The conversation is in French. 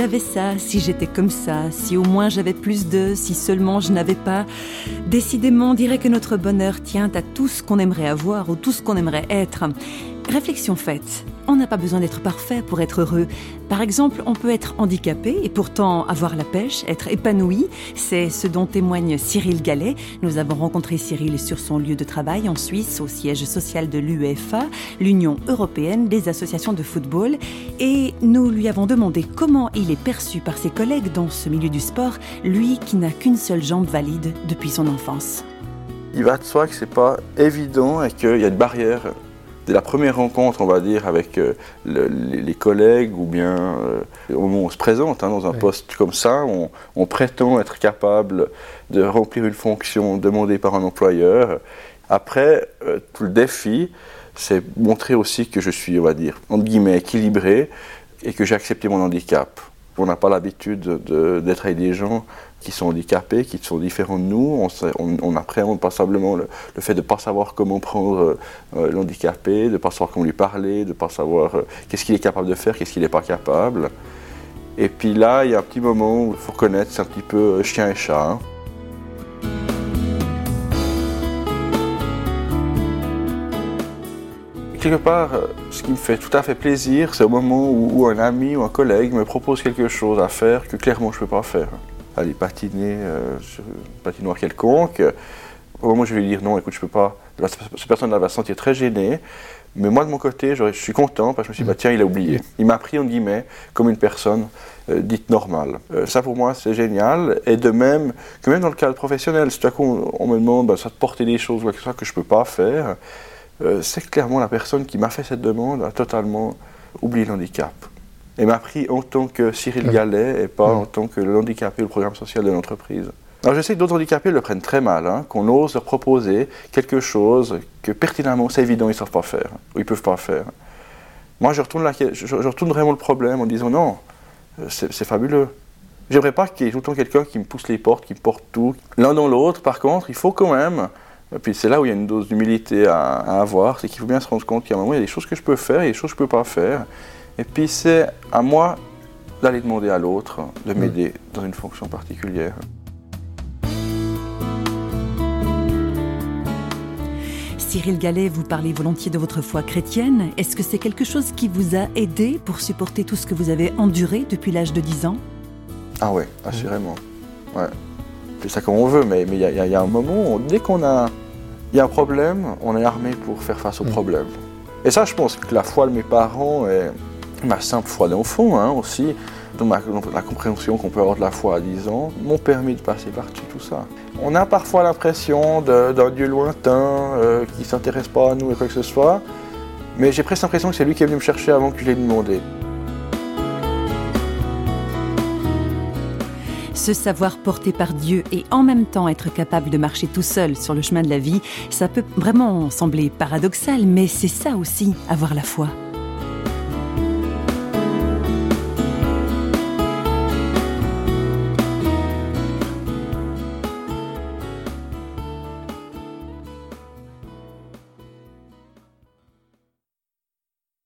j'avais ça, si j'étais comme ça, si au moins j'avais plus de, si seulement je n'avais pas. Décidément, on dirait que notre bonheur tient à tout ce qu'on aimerait avoir ou tout ce qu'on aimerait être. Réflexion faite, on n'a pas besoin d'être parfait pour être heureux. Par exemple, on peut être handicapé et pourtant avoir la pêche, être épanoui. C'est ce dont témoigne Cyril Gallet. Nous avons rencontré Cyril sur son lieu de travail en Suisse, au siège social de l'UEFA, l'Union européenne des associations de football. Et nous lui avons demandé comment il est perçu par ses collègues dans ce milieu du sport, lui qui n'a qu'une seule jambe valide depuis son enfance. Il va de soi que c'est pas évident et qu'il y a une barrière Dès la première rencontre, on va dire, avec euh, les, collègues ou bien euh, au moment où on se présente hein, dans un poste comme ça, on, prétend être capable de remplir une fonction demandée par un employeur. Après, euh, tout le défi, c'est montrer aussi que je suis, on va dire, entre guillemets, équilibré et que j'ai accepté mon handicap. On n'a pas l'habitude d'être avec des gens qui sont handicapés, qui sont différents de nous. On, appréhende passablement le, le, fait de ne pas savoir comment prendre euh, euh, l'handicapé, de ne pas savoir comment lui parler, de ne pas savoir euh, qu'est-ce qu'il est capable de faire, qu'est-ce qu'il n'est pas capable. Et puis là, il y a un petit moment où il faut reconnaître, c'est un petit peu chien et chat. Hein. Quelque part, ce qui me fait tout à fait plaisir, c'est au moment où, un ami ou un collègue me propose quelque chose à faire que clairement je ne peux pas faire aller patiner euh, sur une patinoire quelconque, au moment où je vais lui dire non, écoute, je peux pas, cette personne-là va se sentir très gênée. Mais moi, de mon côté, je suis content parce que je me suis dit, bah, tiens, il a oublié. Il m'a pris, en guillemets, comme une personne euh, dite normale. Euh, ça, pour moi, c'est génial. Et de même, que même dans le cadre professionnel, si tout à coup on, me demande bah, ça de porter des choses ou quelque chose que je ne peux pas faire, c'est clairement la personne qui m'a fait cette demande a totalement oublié l'handicap et m'a pris en tant que Cyril Gallet et pas en tant que le handicapé le programme social de l'entreprise. Alors je sais que d'autres handicapés le prennent très mal, hein, qu'on ose leur proposer quelque chose que pertinemment c'est évident ils ne savent pas faire, ou ils ne peuvent pas faire. Moi je retourne, je, retourne vraiment le problème en disant non, euh, c'est fabuleux. J'aimerais pas qu'il y ait tout le temps quelqu'un qui me pousse les portes, qui me porte tout. L'un dans l'autre, par contre, il faut quand même, et puis c'est là où il y a une dose d'humilité à, à, avoir, c'est qu'il faut bien se rendre compte qu'à un moment, il y a des choses que je peux faire et des choses que je ne peux pas faire. Et puis c'est à moi d'aller demander à l'autre de m'aider dans une fonction particulière. Cyril Gallet, vous parlez volontiers de votre foi chrétienne. Est-ce que c'est quelque chose qui vous a aidé pour supporter tout ce que vous avez enduré depuis l'âge de 10 ans? Ah oui, assurément. Ouais. C'est ça comme on veut, mais il y, y, a un moment où dès qu'on a, y a un problème, on est armé pour faire face au mm. problème. Et ça, je pense que la foi de mes parents est, ma simple foi d'enfant hein, aussi, donc la compréhension qu'on peut avoir de la foi à 10 ans, m'ont permis de passer par-dessus tout ça. On a parfois l'impression d'un Dieu lointain euh, qui ne s'intéresse pas à nous et quoi que ce soit, mais j'ai presque l'impression que c'est lui qui est venu me chercher avant que je l'ai demandé. Se savoir porté par Dieu et en même temps être capable de marcher tout seul sur le chemin de la vie, ça peut vraiment sembler paradoxal, mais c'est ça aussi, avoir la foi.